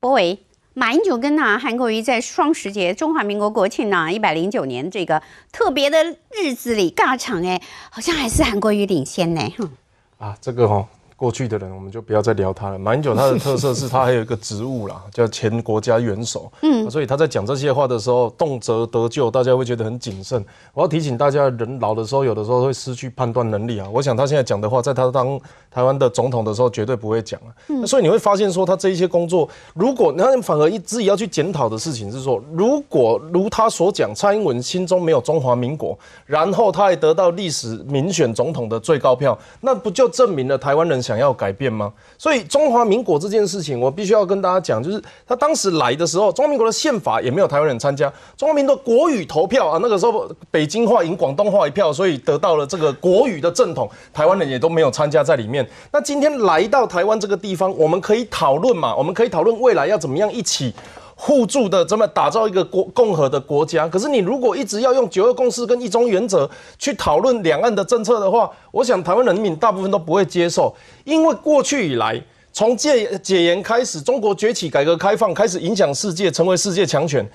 博伟，马英九跟啊韩国瑜在双十节中华民国国庆呢一百零九年这个特别的日子里尬场，哎，好像还是韩国瑜领先呢。啊，这个哈。过去的人，我们就不要再聊他了。马英九他的特色是他还有一个职务啦，叫前国家元首。嗯，所以他在讲这些话的时候，动辄得咎，大家会觉得很谨慎。我要提醒大家，人老的时候，有的时候会失去判断能力啊。我想他现在讲的话，在他当台湾的总统的时候，绝对不会讲啊。嗯，所以你会发现说，他这一些工作，如果那反而一自己要去检讨的事情是说，如果如他所讲，蔡英文心中没有中华民国，然后他还得到历史民选总统的最高票，那不就证明了台湾人？想要改变吗？所以中华民国这件事情，我必须要跟大家讲，就是他当时来的时候，中华民国的宪法也没有台湾人参加，中华民国国语投票啊，那个时候北京话赢广东话一票，所以得到了这个国语的正统，台湾人也都没有参加在里面。那今天来到台湾这个地方，我们可以讨论嘛？我们可以讨论未来要怎么样一起。互助的，这么打造一个国共和的国家。可是你如果一直要用九二共识跟一中原则去讨论两岸的政策的话，我想台湾人民大部分都不会接受，因为过去以来，从戒解严开始，中国崛起、改革开放，开始影响世界，成为世界强权。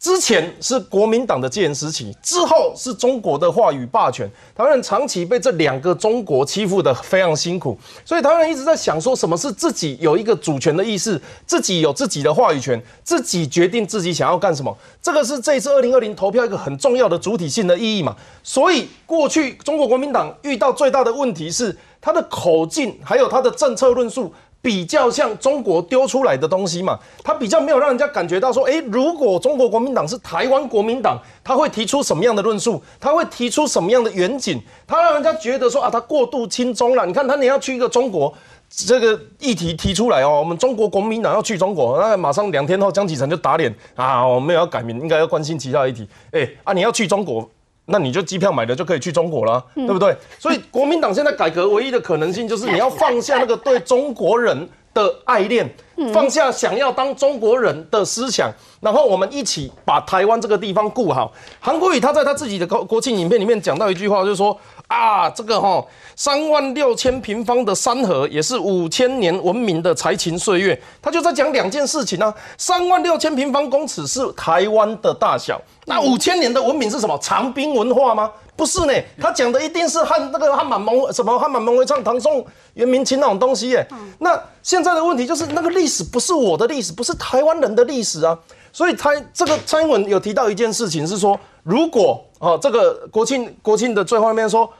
之前是国民党的戒严时期，之后是中国的话语霸权。台湾人长期被这两个中国欺负的非常辛苦，所以台湾人一直在想说，什么是自己有一个主权的意识，自己有自己的话语权，自己决定自己想要干什么。这个是这一次二零二零投票一个很重要的主体性的意义嘛？所以过去中国国民党遇到最大的问题是他的口径，还有他的政策论述。比较像中国丢出来的东西嘛，他比较没有让人家感觉到说，诶，如果中国国民党是台湾国民党，他会提出什么样的论述？他会提出什么样的远景？他让人家觉得说啊，他过度轻中了。你看他，你要去一个中国这个议题提出来哦，我们中国国民党要去中国，那马上两天后江启臣就打脸啊，我们要改名，应该要关心其他议题。诶，啊，你要去中国。那你就机票买了就可以去中国了，对不对？所以国民党现在改革唯一的可能性就是你要放下那个对中国人的爱恋，放下想要当中国人的思想，然后我们一起把台湾这个地方顾好。韩国瑜他在他自己的国国庆影片里面讲到一句话，就是说啊，这个哈三万六千平方的山河也是五千年文明的才情岁月，他就在讲两件事情呢。三万六千平方公尺是台湾的大小。那五千年的文明是什么？长兵文化吗？不是呢，他讲的一定是汉那个汉满蒙什么汉满蒙为唱唐宋元明清那种东西耶。那现在的问题就是那个历史不是我的历史，不是台湾人的历史啊。所以他这个蔡英文有提到一件事情是说，如果啊这个国庆国庆的最后面说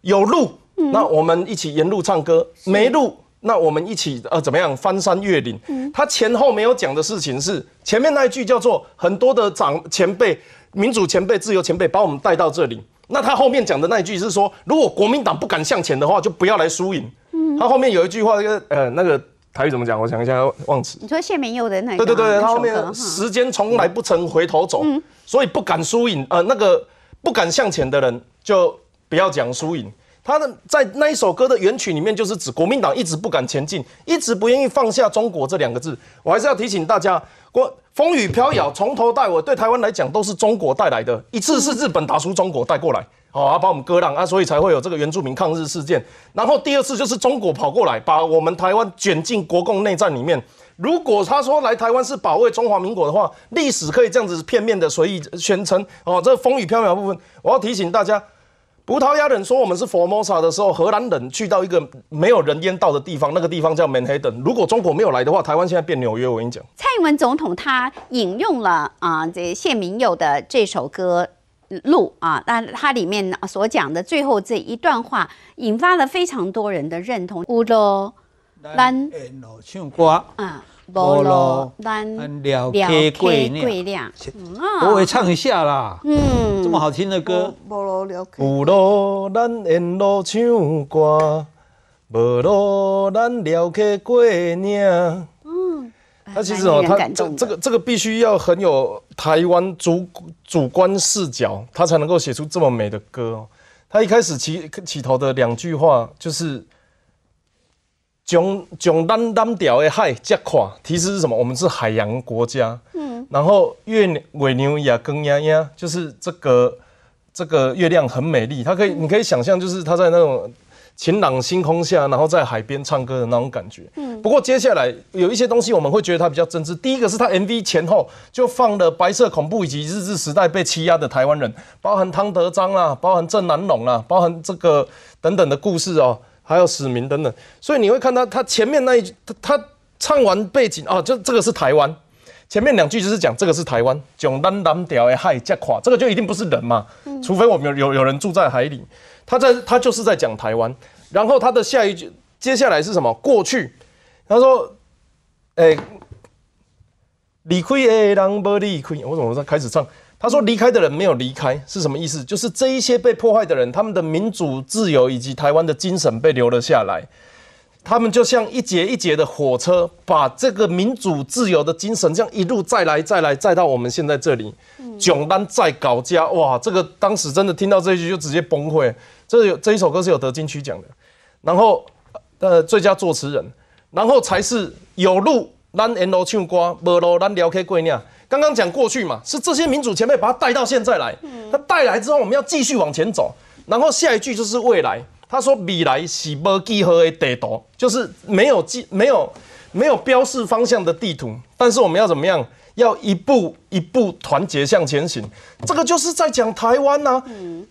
有路，那我们一起沿路唱歌；没路。那我们一起呃怎么样翻山越岭？他前后没有讲的事情是前面那一句叫做很多的长前辈、民主前辈、自由前辈把我们带到这里。那他后面讲的那一句是说，如果国民党不敢向前的话，就不要来输赢。他后面有一句话，呃，那个台语怎么讲？我想一下，忘词。你说谢明佑的那对对对，他后面时间从来不曾回头走，所以不敢输赢。呃，那个不敢向前的人就不要讲输赢。他的在那一首歌的原曲里面，就是指国民党一直不敢前进，一直不愿意放下中国这两个字。我还是要提醒大家，国风雨飘摇，从头到尾对台湾来讲都是中国带来的。一次是日本打输中国带过来，好啊，把我们割让啊，所以才会有这个原住民抗日事件。然后第二次就是中国跑过来，把我们台湾卷进国共内战里面。如果他说来台湾是保卫中华民国的话，历史可以这样子片面的随意宣称哦。这风雨飘渺部分，我要提醒大家。葡萄牙人说我们是 Formosa 的时候，荷兰人去到一个没有人烟到的地方，那个地方叫 Manhattan。如果中国没有来的话，台湾现在变纽约。我跟你讲，蔡英文总统他引用了啊，这谢明佑的这首歌《路》啊，那它里面所讲的最后这一段话，引发了非常多人的认同。乌罗兰唱歌啊。无路咱了解贵亮，我会唱一下啦。嗯，这么好听的歌。无路咱沿路唱歌，无路咱了解贵亮。嗯，他其实哦，他这这个这个必须要很有台湾主主观视角，他才能够写出这么美的歌哦。他一开始起起头的两句话就是。将将咱咱条的海接垮，提示是什么？我们是海洋国家。嗯，然后月尾牛也更呀呀，就是这个这个月亮很美丽，它可以你可以想象，就是它在那种晴朗星空下，然后在海边唱歌的那种感觉。嗯，不过接下来有一些东西我们会觉得它比较真挚。第一个是它 MV 前后就放了白色恐怖以及日治时代被欺压的台湾人，包含汤德章啊，包含郑南龙啊，包含这个等等的故事哦，还有史明等等。所以你会看到他前面那一他他唱完背景哦，就这个是台湾。前面两句就是讲这个是台湾，囧丹南屌的海加垮，这个就一定不是人嘛，除非我们有有有人住在海里，他在他就是在讲台湾，然后他的下一句接下来是什么？过去，他说，哎，离开的人不离开，我怎么在开始唱？他说离开的人没有离开是什么意思？就是这一些被破坏的人，他们的民主自由以及台湾的精神被留了下来。他们就像一节一节的火车，把这个民主自由的精神这样一路再来再来再到我们现在这里。囧丹再搞家，哇，这个当时真的听到这一句就直接崩溃。这有这一首歌是有得金曲奖的，然后呃最佳作词人，然后才是有路咱沿路唱歌，无路咱聊开过年。刚刚讲过去嘛，是这些民主前辈把他带到现在来，他带来之后我们要继续往前走，然后下一句就是未来。他说：“未来是无记号的地图，就是没有记、没有、没有标示方向的地图。但是我们要怎么样？要一步一步团结向前行。这个就是在讲台湾呐。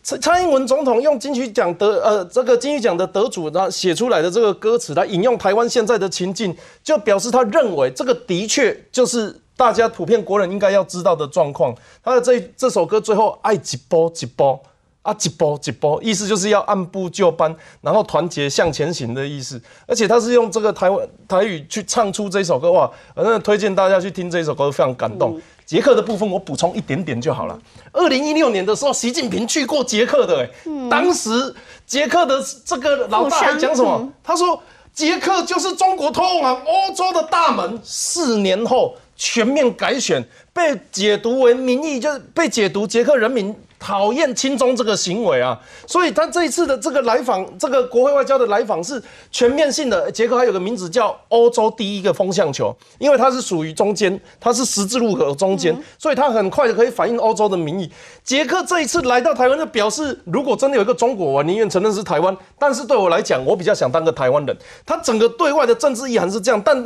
蔡蔡英文总统用金曲奖得呃这个金曲奖的得主他写出来的这个歌词来引用台湾现在的情境，就表示他认为这个的确就是大家普遍国人应该要知道的状况。他的这这首歌最后爱几波几波。”啊，一波一波，意思就是要按部就班，然后团结向前行的意思。而且他是用这个台湾台语去唱出这首歌，哇！反正推荐大家去听这首歌，非常感动。捷克的部分我补充一点点就好了。二零一六年的时候，习近平去过捷克的，哎，当时捷克的这个老大还讲什么？他说捷克就是中国通往欧洲的大门。四年后全面改选，被解读为民意，就是被解读捷克人民。讨厌亲中这个行为啊，所以他这一次的这个来访，这个国会外交的来访是全面性的。捷克还有个名字叫欧洲第一个风向球，因为它是属于中间，它是十字路口中间，所以它很快的可以反映欧洲的民意。捷克这一次来到台湾，就表示如果真的有一个中国，我宁愿承认是台湾。但是对我来讲，我比较想当个台湾人。他整个对外的政治意涵是这样，但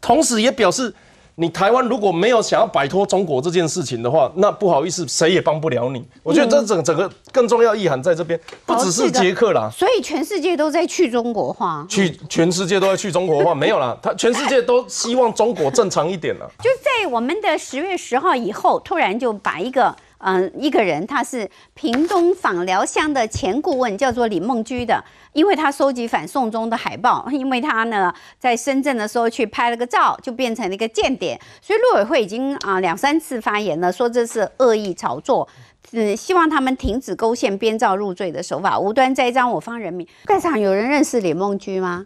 同时也表示。你台湾如果没有想要摆脱中国这件事情的话，那不好意思，谁也帮不了你。我觉得这整整个更重要意涵在这边，不只是捷克啦。所以全世界都在去中国化，去全世界都在去中国化，没有啦，他全世界都希望中国正常一点了。就在我们的十月十号以后，突然就把一个。嗯，一个人他是屏东访寮乡的前顾问，叫做李梦居的，因为他收集反送中的海报，因为他呢在深圳的时候去拍了个照，就变成了一个间谍，所以陆委会已经啊两三次发言了，说这是恶意炒作，嗯，希望他们停止勾线编造入罪的手法，无端栽赃我方人民。在场有人认识李梦居吗？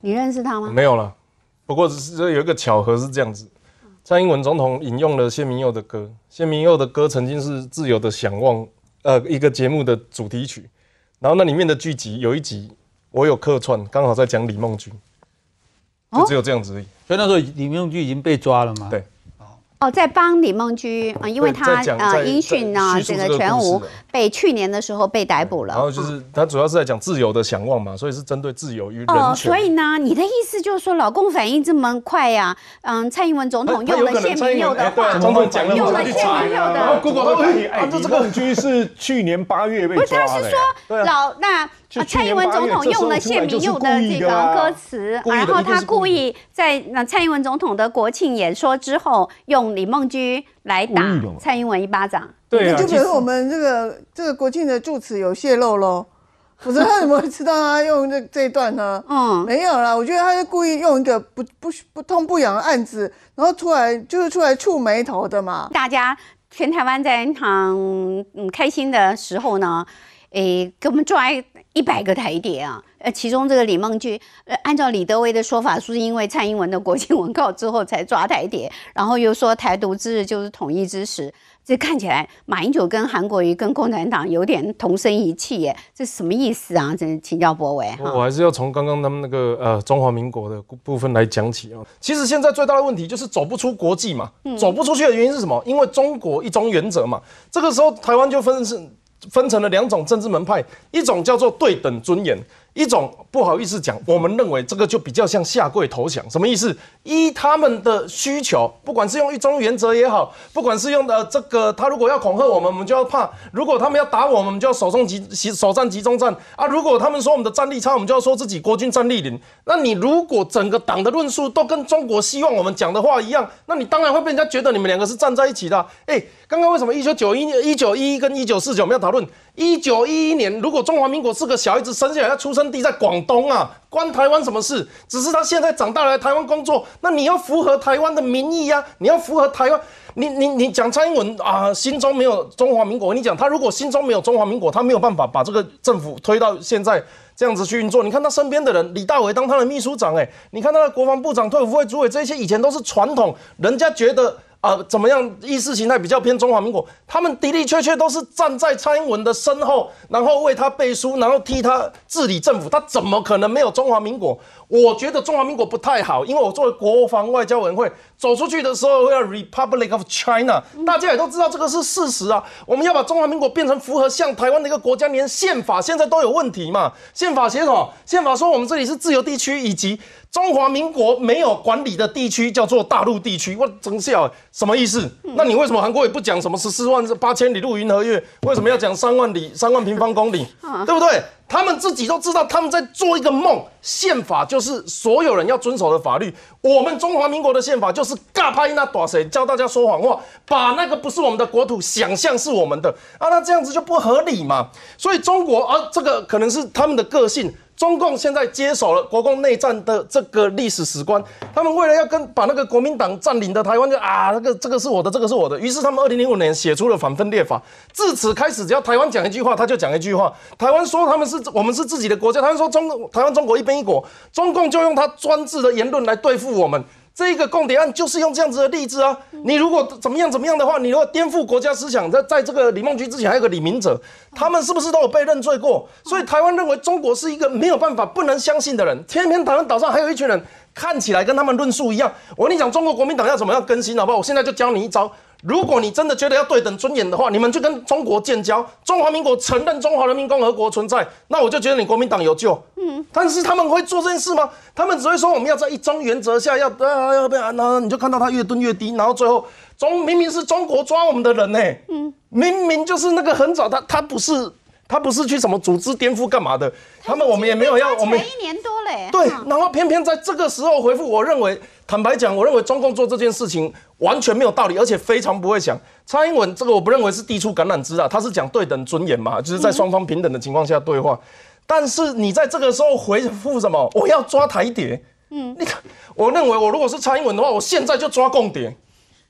你认识他吗？没有了，不过是有一个巧合是这样子。蔡英文总统引用了谢明佑的歌，谢明佑的歌曾经是《自由的想望》呃一个节目的主题曲，然后那里面的剧集有一集我有客串，刚好在讲李梦君，就只有这样子而已。所以那时候李梦君已经被抓了嘛？对。哦，在帮李梦居啊，因为他呃音讯呢，这个全无被去年的时候被逮捕了。然后就是他主要是在讲自由的向往嘛，所以是针对自由与人权。哦，所以呢，你的意思就是说，老公反应这么快呀？嗯，蔡英文总统用了谢明佑的话，总统讲了用了谢明佑的。姑姑，哎，这个居是去年八月被抓的。不是，他是说老那。蔡英文总统用了谢明佑的这个歌词，然后他故意在那蔡英文总统的国庆演说之后，用李梦居来打蔡英文一巴掌。对，就比如我们这个这个国庆的祝词有泄露喽，否则他怎么会知道他用这这一段呢？嗯，没有啦，我觉得他是故意用一个不不不痛不痒的案子，然后出来就是出来触眉头的嘛。大家全台湾在很嗯开心的时候呢，诶，给我们抓。一百个台谍啊，呃，其中这个李梦居，呃，按照李德威的说法，是因为蔡英文的国庆文告之后才抓台谍，然后又说台独之日就是统一之时，这看起来马英九跟韩国瑜跟共产党有点同声一气耶，这什么意思啊？这请教博伟哈。我还是要从刚刚他们那个呃中华民国的部分来讲起啊。其实现在最大的问题就是走不出国际嘛，走不出去的原因是什么？因为中国一中原则嘛，这个时候台湾就分是。分成了两种政治门派，一种叫做对等尊严，一种不好意思讲，我们认为这个就比较像下跪投降，什么意思？依他们的需求，不管是用一中原则也好，不管是用的这个，他如果要恐吓我们，我们就要怕；如果他们要打我们，我们就要首重集首战集中战啊！如果他们说我们的战力差，我们就要说自己国军战力零。那你如果整个党的论述都跟中国希望我们讲的话一样，那你当然会被人家觉得你们两个是站在一起的。哎，刚刚为什么一九九一年、一九一一跟一九四九没有讨论？一九一一年，如果中华民国是个小孩子生下来，要出生地在广东啊，关台湾什么事？只是他现在长大来台湾工作，那你要符合台湾的民意呀，你要符合台湾。你你你讲蔡英文啊，心中没有中华民国。我跟你讲他如果心中没有中华民国，他没有办法把这个政府推到现在这样子去运作。你看他身边的人，李大伟当他的秘书长，哎，你看他的国防部长、退伍会主委，这些以前都是传统，人家觉得。啊，怎么样？意识形态比较偏中华民国，他们的的确确都是站在蔡英文的身后，然后为他背书，然后替他治理政府。他怎么可能没有中华民国？我觉得中华民国不太好，因为我作为国防外交委员会走出去的时候要 Republic of China，大家也都知道这个是事实啊。我们要把中华民国变成符合像台湾的一个国家，连宪法现在都有问题嘛？宪法写什么？宪法说我们这里是自由地区，以及。中华民国没有管理的地区叫做大陆地区，我真笑，什么意思？那你为什么韩国也不讲什么十四万八千里路云和月？为什么要讲三万里三万平方公里？对不对？他们自己都知道他们在做一个梦。宪法就是所有人要遵守的法律。我们中华民国的宪法就是尬拍那打谁教大家说谎话，把那个不是我们的国土想象是我们的啊，那这样子就不合理嘛。所以中国啊，这个可能是他们的个性。中共现在接手了国共内战的这个历史史观，他们为了要跟把那个国民党占领的台湾，就啊，那个这个是我的，这个是我的。于是他们二零零五年写出了反分裂法，自此开始，只要台湾讲一句话，他就讲一句话。台湾说他们是我们是自己的国家，他们说中台湾中国一边一国，中共就用他专制的言论来对付我们。这个共谍案就是用这样子的例子啊！你如果怎么样怎么样的话，你如果颠覆国家思想，在在这个李梦居之前还有个李明哲，他们是不是都有被认罪过？所以台湾认为中国是一个没有办法、不能相信的人。偏偏台湾岛上还有一群人看起来跟他们论述一样。我跟你讲，中国国民党要怎么样更新，好不好？我现在就教你一招。如果你真的觉得要对等尊严的话，你们就跟中国建交，中华民国承认中华人民共和国存在，那我就觉得你国民党有救。嗯，但是他们会做这件事吗？他们只会说我们要在一中原则下要啊要不然呢？你就看到他越蹲越低，然后最后中明明是中国抓我们的人呢，嗯，明明就是那个很早他他不是他不是去什么组织颠覆干嘛的，他们我们也没有要我们一年多嘞，对，然后偏偏在这个时候回复，我认为。坦白讲，我认为中共做这件事情完全没有道理，而且非常不会想。蔡英文这个我不认为是递出橄榄枝啊，他是讲对等尊严嘛，就是在双方平等的情况下对话。但是你在这个时候回复什么？我要抓台谍。嗯，你看，我认为我如果是蔡英文的话，我现在就抓共谍。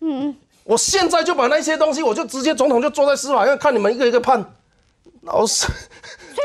嗯，我现在就把那些东西，我就直接总统就坐在司法院看你们一个一个判。老师。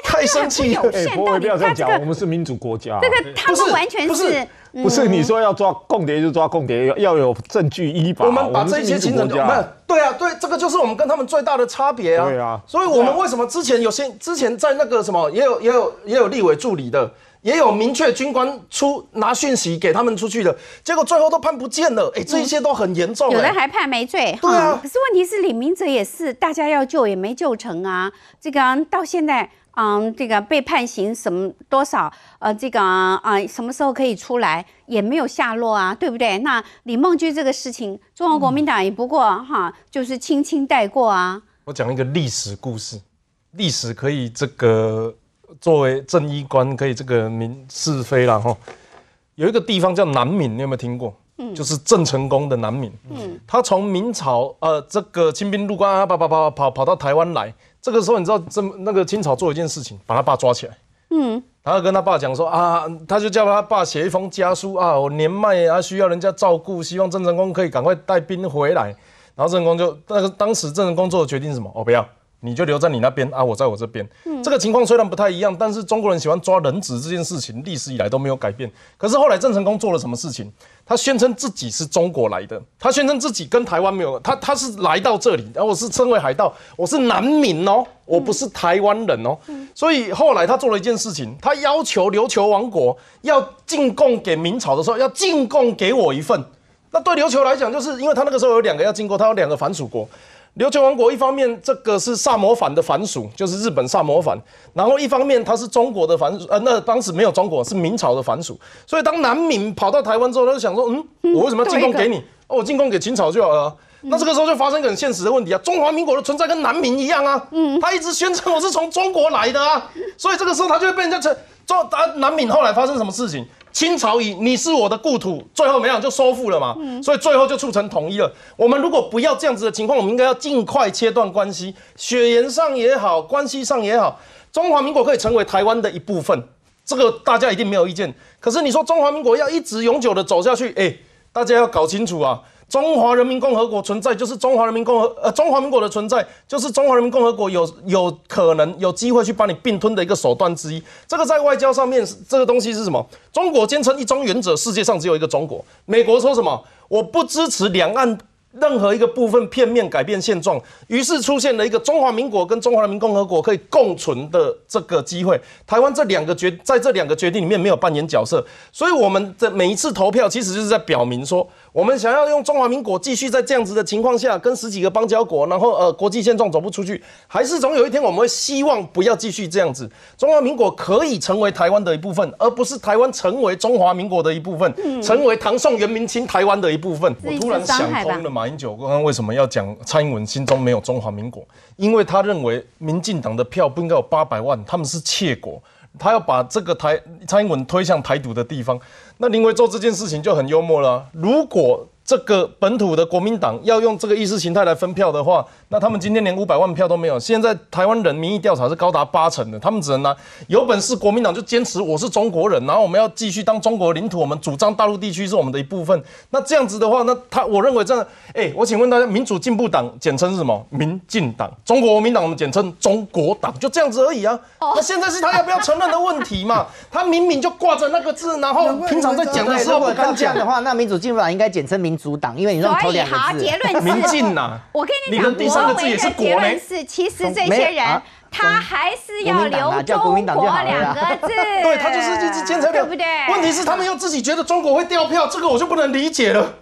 太生气了！哎，不会不要这样讲，我们是民主国家。这个他们完全是不是你说要抓共谍就抓共谍，要要有证据依法。我们把这些情人，不是对啊，对，这个就是我们跟他们最大的差别啊。对啊，所以我们为什么之前有些之前在那个什么也有也有也有立委助理的，也有明确军官出拿讯息给他们出去的，结果最后都判不见了。哎，这些都很严重，有的还判没罪。对啊，可是问题是李明哲也是大家要救也没救成啊，这个到现在。嗯，这个被判刑什么多少？呃，这个啊，什么时候可以出来也没有下落啊，对不对？那李梦居这个事情，中国国民党也不过哈，就是轻轻带过啊。我讲一个历史故事，历史可以这个作为正衣官，可以这个明是非了哈。有一个地方叫南闽，你有没有听过？嗯，就是郑成功的南闽。嗯，他从明朝呃这个清兵入关啊，跑跑跑跑跑到台湾来。这个时候，你知道，这那个清朝做一件事情，把他爸抓起来。嗯，然后跟他爸讲说啊，他就叫他爸写一封家书啊，我年迈啊，需要人家照顾，希望郑成功可以赶快带兵回来。然后郑成功就那个当时郑成功做的决定是什么？哦，不要。你就留在你那边啊，我在我这边。这个情况虽然不太一样，但是中国人喜欢抓人质这件事情，历史以来都没有改变。可是后来郑成功做了什么事情？他宣称自己是中国来的，他宣称自己跟台湾没有，他他是来到这里，然后我是称为海盗，我是南民哦，我不是台湾人哦。所以后来他做了一件事情，他要求琉球王国要进贡给明朝的时候，要进贡给我一份。那对琉球来讲，就是因为他那个时候有两个要经过，他有两个反属国。琉球王国一方面这个是萨摩藩的藩属，就是日本萨摩藩，然后一方面它是中国的藩属，呃，那当时没有中国，是明朝的藩属，所以当南闽跑到台湾之后，他就想说，嗯，我为什么要进贡给你？哦，我进贡给清朝就好了。那这个时候就发生一个很现实的问题啊，中华民国的存在跟南闽一样啊，嗯，他一直宣称我是从中国来的啊，所以这个时候他就会被人家称中啊南闽。后来发生什么事情？清朝以你是我的故土，最后没有就收复了嘛，所以最后就促成统一了。我们如果不要这样子的情况，我们应该要尽快切断关系，血缘上也好，关系上也好，中华民国可以成为台湾的一部分，这个大家一定没有意见。可是你说中华民国要一直永久的走下去，哎，大家要搞清楚啊。中华人民共和国存在，就是中华人民共和呃中华民国的存在，就是中华人民共和国有有可能有机会去把你并吞的一个手段之一。这个在外交上面，这个东西是什么？中国坚称一中原则，世界上只有一个中国。美国说什么？我不支持两岸。任何一个部分片面改变现状，于是出现了一个中华民国跟中华人民共和国可以共存的这个机会。台湾这两个决在这两个决定里面没有扮演角色，所以我们的每一次投票其实就是在表明说，我们想要用中华民国继续在这样子的情况下跟十几个邦交国，然后呃国际现状走不出去，还是总有一天我们会希望不要继续这样子，中华民国可以成为台湾的一部分，而不是台湾成为中华民国的一部分，成为唐宋元明清台湾的一部分。我突然想通了嘛。马英九刚刚为什么要讲蔡英文心中没有中华民国？因为他认为民进党的票不应该有八百万，他们是窃国，他要把这个台蔡英文推向台独的地方。那林维做这件事情就很幽默了。如果这个本土的国民党要用这个意识形态来分票的话，那他们今天连五百万票都没有。现在台湾人民意调查是高达八成的，他们只能拿有本事国民党就坚持我是中国人，然后我们要继续当中国领土，我们主张大陆地区是我们的一部分。那这样子的话，那他我认为这样，哎，我请问大家，民主进步党简称是什么？民进党，中国国民党我们简称中国党，就这样子而已啊。那现在是他要不要承认的问题嘛？他明明就挂着那个字，然后平常在讲的时候不敢讲的话，那民主进步党应该简称民主党，因为你让头两个字。结论是民进呐。我跟你讲，第三个字也是国呢。是，其实这些人他还是要留中国两个字。对他就是一直坚持对不对？问题是他们又自己觉得中国会掉票，这个我就不能理解了。